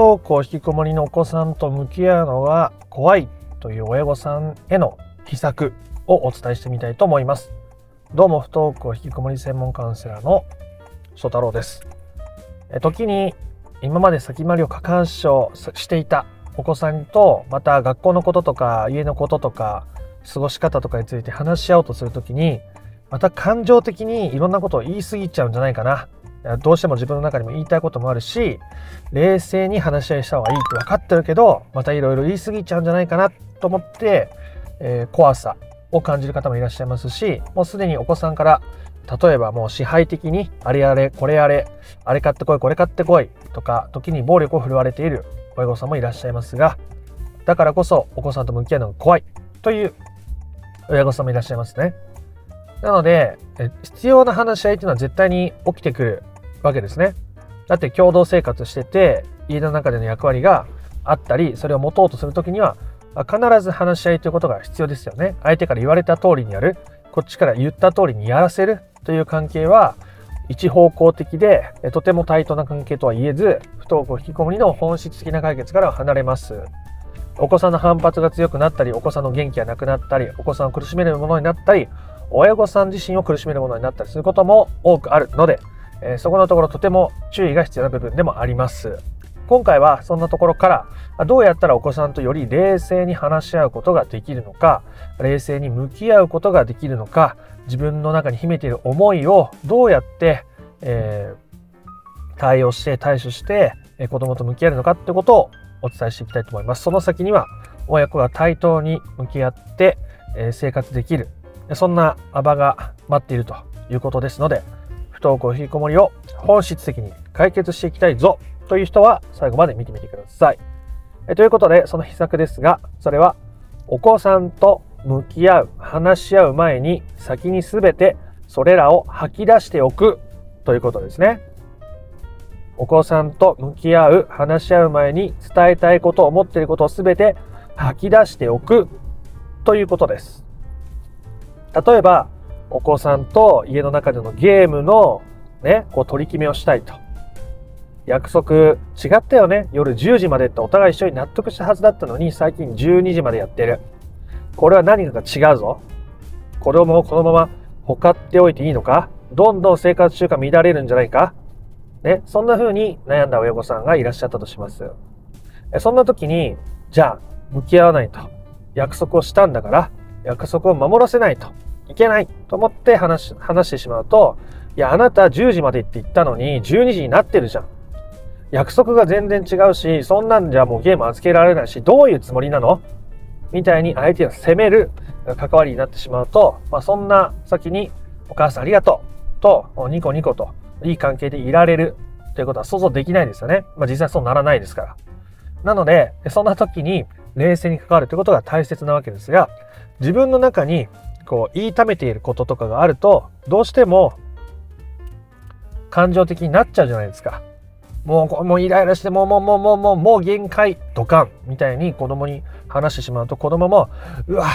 登校引きこもりのお子さんと向き合うのが怖いという親御さんへの秘策をお伝えしてみたいと思います。どうも不登校引きこもり専門カウンセラーの翔太郎です。時に今まで先回りを過干渉していたお子さんとまた学校のこととか家のこととか過ごし方とかについて話し合おうとするときにまた感情的にいろんなことを言い過ぎちゃうんじゃないかな。どうしても自分の中にも言いたいこともあるし冷静に話し合いした方がいいって分かってるけどまたいろいろ言い過ぎちゃうんじゃないかなと思って、えー、怖さを感じる方もいらっしゃいますしもうすでにお子さんから例えばもう支配的にあれあれこれあれあれ買ってこいこれ買ってこいとか時に暴力を振るわれている親御さんもいらっしゃいますがだからこそお子さんと向き合うのが怖いという親御さんもいらっしゃいますね。なので必要な話し合いっていうのは絶対に起きてくるわけですね。だって共同生活してて家の中での役割があったりそれを持とうとする時には必ず話し合いということが必要ですよね。相手から言われた通りにやるこっちから言った通りにやらせるという関係は一方向的でとても対等な関係とは言えず不登校引きこもりの本質的な解決からは離れます。お子さんの反発が強くなったりお子さんの元気がなくなったりお子さんを苦しめるものになったり親御さん自身を苦しめるものになったりすることも多くあるのでえそこのところとても注意が必要な部分でもあります。今回はそんなところからどうやったらお子さんとより冷静に話し合うことができるのか冷静に向き合うことができるのか自分の中に秘めている思いをどうやって、えー、対応して対処して、え子供と向き合えるのかってことをお伝えしていきたいと思います。その先には親子が対等に向き合って、え生活できるそんな場が待っているということですので不登校引きこもりを本質的に解決していきたいぞという人は最後まで見てみてください。えということで、その秘策ですが、それはお子さんと向き合う、話し合う前に先に全てそれらを吐き出しておくということですね。お子さんと向き合う、話し合う前に伝えたいこと、思っていることを全て吐き出しておくということです。例えば、お子さんと家の中でのゲームのね、こう取り決めをしたいと。約束違ったよね。夜10時までってお互い一緒に納得したはずだったのに最近12時までやってる。これは何かが違うぞ。子供をこのままほかっておいていいのか？どんどん生活習慣乱れるんじゃないか？ね、そんな風に悩んだ親御さんがいらっしゃったとします。そんな時に、じゃあ、向き合わないと。約束をしたんだから、約束を守らせないと。いけないと思って話話してしまうと、いや、あなた10時までって言ったのに12時になってるじゃん。約束が全然違うし、そんなんじゃもうゲーム預けられないし、どういうつもりなの？みたいに相手を責める関わりになってしまうと、まあ、そんな先にお母さんありがとうとニコニコといい関係でいられるということは想像できないですよね。まあ、実際そうならないですから。なので、そんな時に冷静に関わるということが大切なわけですが、自分の中にこう言いためていることとかがあるとどうしても感情的になっちゃうじゃないですか。もう、もうイライラして、もう、もう、もう、もう、もう、もう限界、ドカンみたいに子供に話してしまうと、子供も、うわ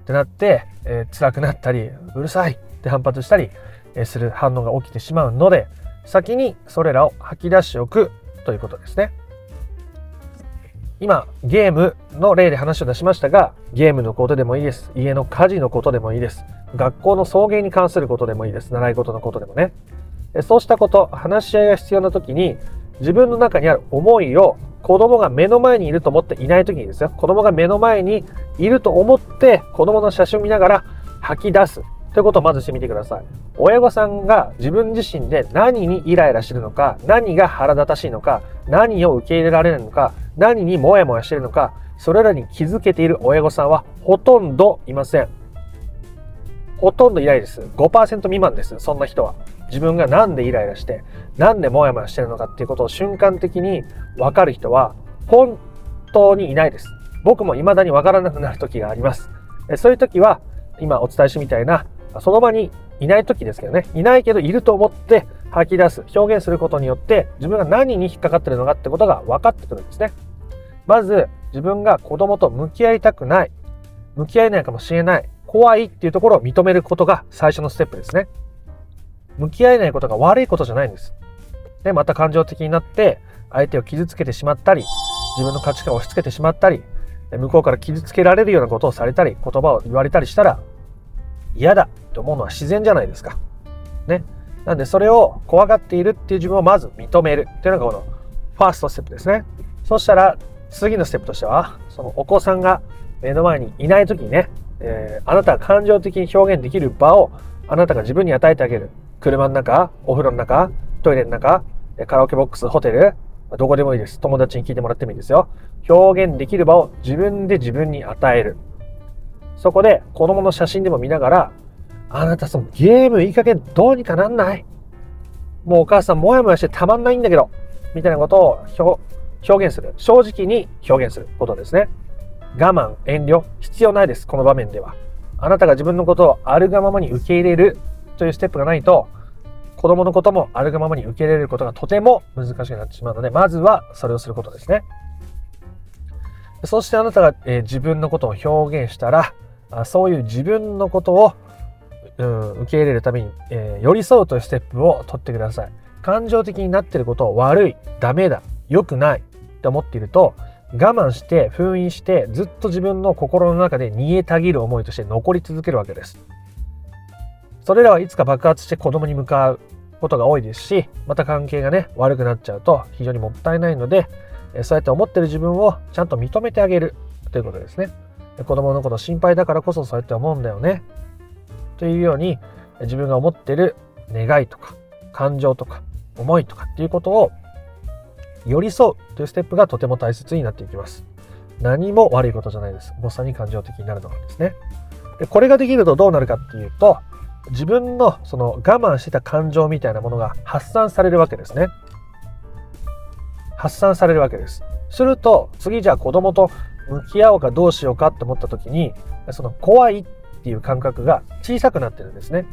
ってなって、えー、辛くなったり、うるさいって反発したり、えー、する反応が起きてしまうので、先にそれらを吐き出しておくということですね。今、ゲームの例で話を出しましたが、ゲームのことでもいいです。家の家事のことでもいいです。学校の送迎に関することでもいいです。習い事のことでもね。そうしたこと、話し合いが必要な時に、自分の中にある思いを子供が目の前にいると思っていない時にですよ。子供が目の前にいると思って子供の写真を見ながら吐き出す。ということをまずしてみてください。親御さんが自分自身で何にイライラしてるのか、何が腹立たしいのか、何を受け入れられるのか、何にモヤモヤしてるのか、それらに気づけている親御さんはほとんどいません。ほとんどいないです。5%未満です。そんな人は。自分が何でイライラして、何でモヤモヤしてるのかっていうことを瞬間的に分かる人は本当にいないです。僕も未だに分からなくなる時があります。そういう時は、今お伝えしたみたいなその場にいない時ですけどね、いないけどいると思って吐き出す、表現することによって自分が何に引っかかってるのかってことが分かってくるんですね。まず自分が子供と向き合いたくない、向き合えないかもしれない、怖いっていうところを認めることが最初のステップですね。向き合えないことが悪いことじゃないんです。で、また感情的になって、相手を傷つけてしまったり自分の価値観を押し付けてしまったり向こうから傷つけられるようなことをされたり言葉を言われたりしたら嫌だと思うのは自然じゃないですか。ね。なんでそれを怖がっているっていう自分をまず認めるっていうのがこのファーストステップですね。そしたら次のステップとしてはそのお子さんが目の前にいない時にね、えー、あなたが感情的に表現できる場をあなたが自分に与えてあげる。車の中、お風呂の中、トイレの中、カラオケボックス、ホテル、どこでもいいです。友達に聞いてもらってもいいですよ。表現できる場を自分で自分に与える。そこで子供の写真でも見ながら、あなたそのゲームいい加減どうにかなんないもうお母さんもやもやしてたまんないんだけど、みたいなことを表現する。正直に表現することですね。我慢、遠慮、必要ないです。この場面では。あなたが自分のことをあるがままに受け入れるというステップがないと、子供のこともあるがままに受け入れることがとても難しくなってしまうので、まずはそれをすることですね。そしてあなたが、え、自分のことを表現したら、そういう自分のことを、うん、受け入れるために、えー、寄り添うというステップを取ってください。感情的になっていることを悪い、ダメだ、良くないって思っていると、我慢して封印してずっと自分の心の中で煮えたぎる思いとして残り続けるわけです。それらはいつか爆発して子供に向かうことが多いですしまた関係がね悪くなっちゃうと非常にもったいないのでそうやって思ってる自分をちゃんと認めてあげるということですね子供のこと心配だからこそそうやって思うんだよねというように自分が思ってる願いとか感情とか思いとかっていうことを寄り添うというステップがとても大切になっていきます何も悪いことじゃないです誤差に感情的になるのはですねでこれができるとどうなるかっていうと自分のその我慢してた感情みたいなものが発散されるわけですね。発散されるわけです。すると次じゃあ子供と向き合おうかどうしようかって思った時にその怖いっっていう感覚が小さくなってるんですね。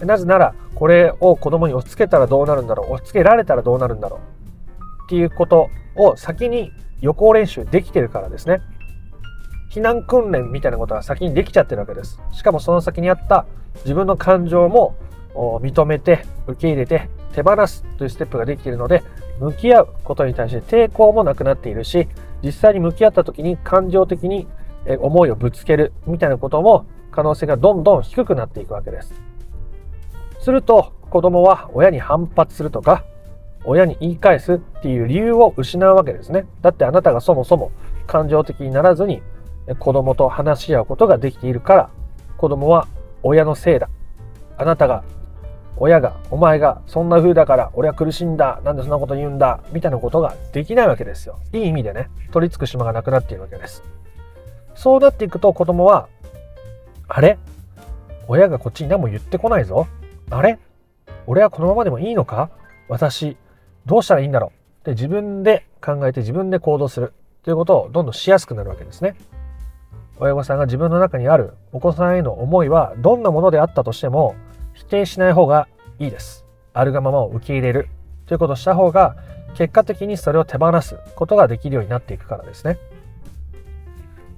なぜならこれを子供に押し付けたらどうなるんだろう押し付けられたらどうなるんだろうっていうことを先に予行練習できてるからですね。避難訓練みたいなことが先にできちゃってるわけです。しかもその先にあった自分の感情も認めて受け入れて手放すというステップができているので向き合うことに対して抵抗もなくなっているし実際に向き合った時に感情的に思いをぶつけるみたいなことも可能性がどんどん低くなっていくわけです。すると子供は親に反発するとか親に言い返すっていう理由を失うわけですね。だってあなたがそもそも感情的にならずに子供と話し合うことができているから子供は親のせいだあなたが親がお前がそんな風だから俺は苦しんだなんでそんなこと言うんだみたいなことができないわけですよいい意味でね取り付く島がなくなっているわけですそうなっていくと子供はあれ？親がこっちに何も言ってこないぞ。あれ？俺はこのままでもいいのか？私どうしたらいいんだろう？って自分で考えて自分で行動する。ということをどんどんしやすくなるわけですね。親御さんが自分の中にあるお子さんへの思いはどんなものであったとしても否定しない方がいいです。あるがままを受け入れる。ということをした方が結果的にそれを手放すことができるようになっていくからですね。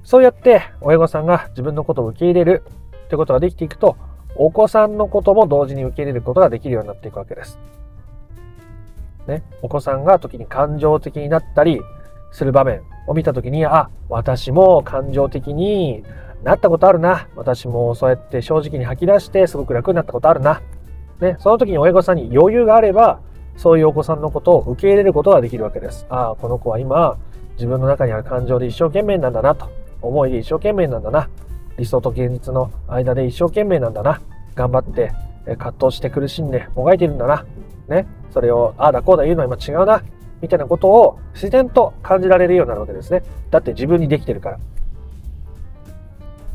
そうやって親御さんが自分のことを受け入れるということができていくとお子さんのことも同時に受け入れることができるようになっていくわけです。ね、お子さんが時に感情的になったりする場面を見た時に、あ、私も感情的になったことあるな。私もそうやって正直に吐き出してすごく楽になったことあるな。ね、その時に親御さんに余裕があれば、そういうお子さんのことを受け入れることができるわけです。ああ、この子は今、自分の中にある感情で一生懸命なんだなと。思いで一生懸命なんだな。理想と現実の間で一生懸命なんだな。頑張って、葛藤して苦しんでもがいてるんだな。ね。それを、ああだこうだ言うのは今違うな。みたいなことを自然と感じられるようになるわけですね。だって自分にできてるから。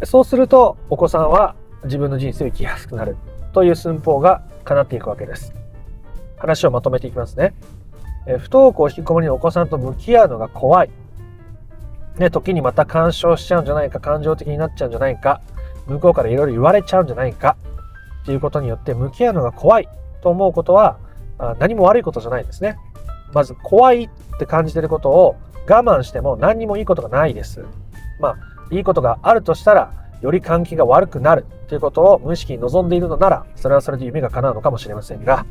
そうするとお子さんは自分の人生を生きやすくなるという寸法が叶っていくわけです。話をまとめていきますね。不登校引きこもりのお子さんと向き合うのが怖い。ね、時にまた干渉しちゃうんじゃないか、感情的になっちゃうんじゃないか、向こうからいろいろ言われちゃうんじゃないか、っていうことによって向き合うのが怖いと思うことは何も悪いことじゃないですね。まず怖いって感じてることを我慢しても何にもいいことがないです。まあ、いいことがあるとしたら、より関係が悪くなるということを無意識に望んでいるのなら、それはそれで夢が叶うのかもしれませんが、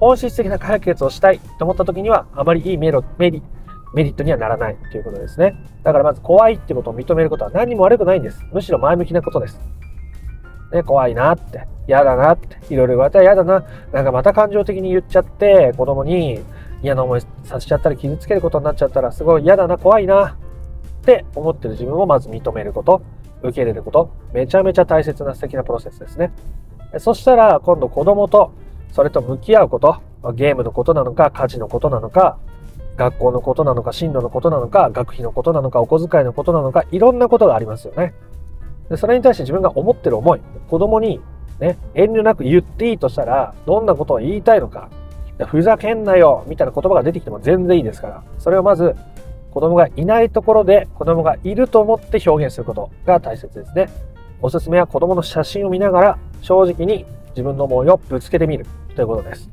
本質的な解決をしたいと思った時には、あまりいいメロメリメリットにはならないということですね。だからまず怖いってことを認めることは何も悪くないんです。むしろ前向きなことです。ね、怖いなって、嫌だなって、いろいろ言われたら嫌だな、なんかまた感情的に言っちゃって、子供に嫌な思いさせちゃったり傷つけることになっちゃったら、すごい嫌だな、怖いなって思ってる自分をまず認めること、受け入れること、めちゃめちゃ大切な素敵なプロセスですね。そしたら、今度子供とそれと向き合うこと、ゲームのことなのか、家事のことなのか、学校のことなのか、進路のことなのか、学費のことなのか、お小遣いのことなのか、いろんなことがありますよね。でそれに対して自分が思ってる思い、子供にね、遠慮なく言っていいとしたら、どんなことを言いたいのか、ふざけんなよみたいな言葉が出てきても全然いいですから、それをまず子供がいないところで子供がいると思って表現することが大切ですね。おすすめは子供の写真を見ながら正直に自分の思いをぶつけてみるということです。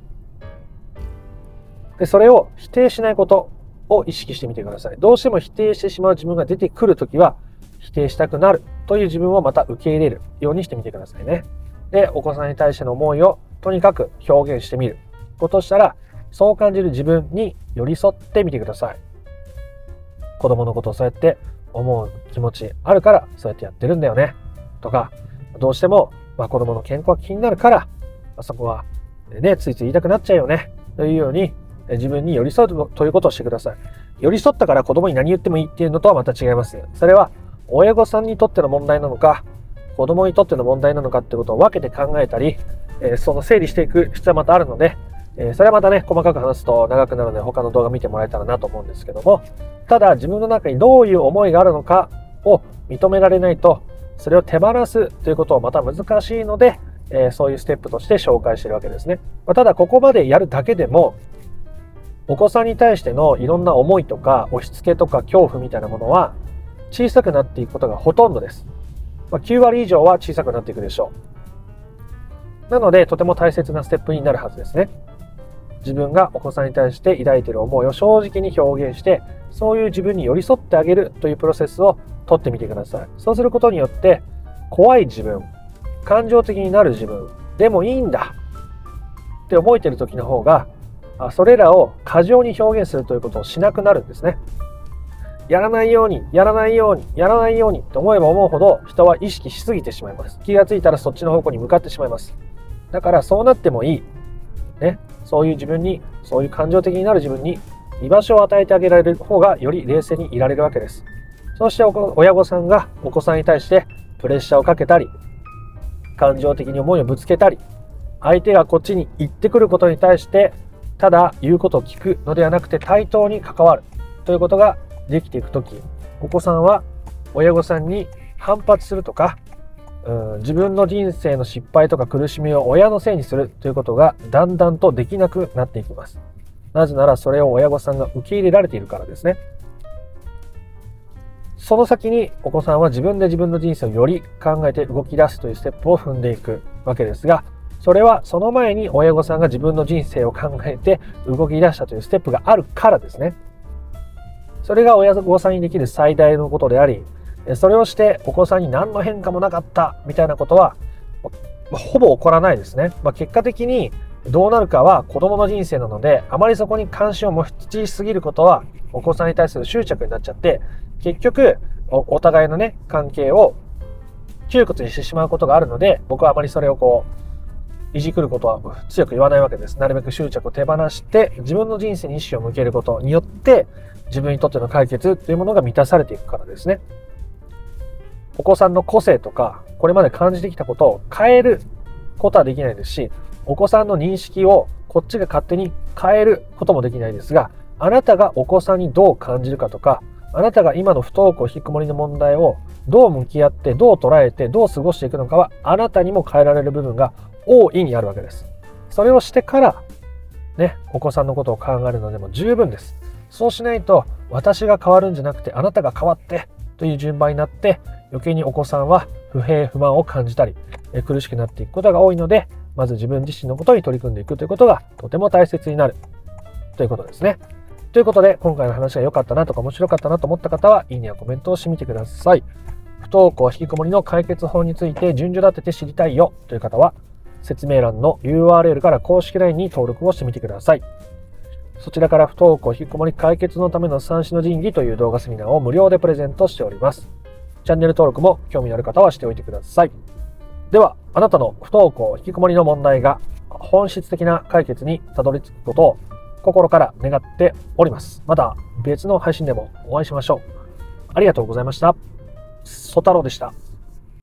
で、それを否定しないことを意識してみてください。どうしても否定してしまう自分が出てくるときは、否定したくなるという自分をまた受け入れるようにしてみてくださいね。で、お子さんに対しての思いをとにかく表現してみることしたら、そう感じる自分に寄り添ってみてください。子供のことをそうやって思う気持ちあるからそうやってやってるんだよね。とか、どうしても、まあ、子供の健康が気になるから、あそこはね、ついつい言いたくなっちゃうよね。というように、自分に寄り添うということをしてください。寄り添ったから子供に何言ってもいいっていうのとはまた違います。それは親御さんにとっての問題なのか、子供にとっての問題なのかってことを分けて考えたり、えその整理していく必要はまたあるので、えそれはまたね、細かく話すと長くなるので他の動画見てもらえたらなと思うんですけども、ただ自分の中にどういう思いがあるのかを認められないと、それを手放すということはまた難しいので、えそういうステップとして紹介してるわけですね。まただここまでやるだけでも、お子さんに対してのいろんな思いとか押し付けとか恐怖みたいなものは小さくなっていくことがほとんどです。まあ、9割以上は小さくなっていくでしょう。なのでとても大切なステップになるはずですね。自分がお子さんに対して抱いている思いを正直に表現してそういう自分に寄り添ってあげるというプロセスをとってみてくださいそうすることによって怖い自分感情的になる自分でもいいんだって思えている時の方がそれらを過剰に表現するということをしなくなるんですね。やらないように、やらないように、やらないようにと思えば思うほど人は意識しすぎてしまいます。気がついたらそっちの方向に向かってしまいます。だからそうなってもいい。ね。そういう自分に、そういう感情的になる自分に居場所を与えてあげられる方がより冷静にいられるわけです。そして親御さんがお子さんに対してプレッシャーをかけたり、感情的に思いをぶつけたり、相手がこっちに行ってくることに対してただ言うことを聞くのではなくて対等に関わるということができていく時お子さんは親御さんに反発するとかうん自分の人生の失敗とか苦しみを親のせいにするということがだんだんとできなくなっていきます。なぜならそれを親御さんが受け入れられているからですね。その先にお子さんは自分で自分の人生をより考えて動き出すというステップを踏んでいくわけですが、それはその前に親御さんが自分の人生を考えて動き出したというステップがあるからですね。それが親御さんにできる最大のことであり、それをしてお子さんに何の変化もなかったみたいなことは、ほぼ起こらないですね。まあ、結果的にどうなるかは子供の人生なので、あまりそこに関心を持ちすぎることはお子さんに対する執着になっちゃって、結局お互いのね、関係を窮屈にしてしまうことがあるので、僕はあまりそれをこう、いじくることは強く言わないわけです。なるべく執着を手放して、自分の人生に意識を向けることによって、自分にとっての解決というものが満たされていくからですね。お子さんの個性とか、これまで感じてきたことを変えることはできないですし、お子さんの認識をこっちが勝手に変えることもできないですが、あなたがお子さんにどう感じるかとか、あなたが今の不登校引きこもりの問題をどう向き合って、どう捉えて、どう過ごしていくのかは、あなたにも変えられる部分が大いにあるわけです。それをしてから、ね、お子さんのことを考えるのでも十分です。そうしないと、私が変わるんじゃなくて、あなたが変わってという順番になって、余計にお子さんは不平不満を感じたり、え苦しくなっていくことが多いので、まず自分自身のことに取り組んでいくということがとても大切になるということですね。ということで、今回の話が良かったなとか面白かったなと思った方は、いいねやコメントをしてみてください。不登校引きこもりの解決法について順序立てて知りたいよという方は、説明欄の URL から公式 LINE に登録をしてみてください。そちらから不登校引きこもり解決のための三種の神器という動画セミナーを無料でプレゼントしております。チャンネル登録も興味のある方はしておいてください。では、あなたの不登校引きこもりの問題が本質的な解決にたどり着くことを心から願っております。また別の配信でもお会いしましょう。ありがとうございました。ソ太郎でした。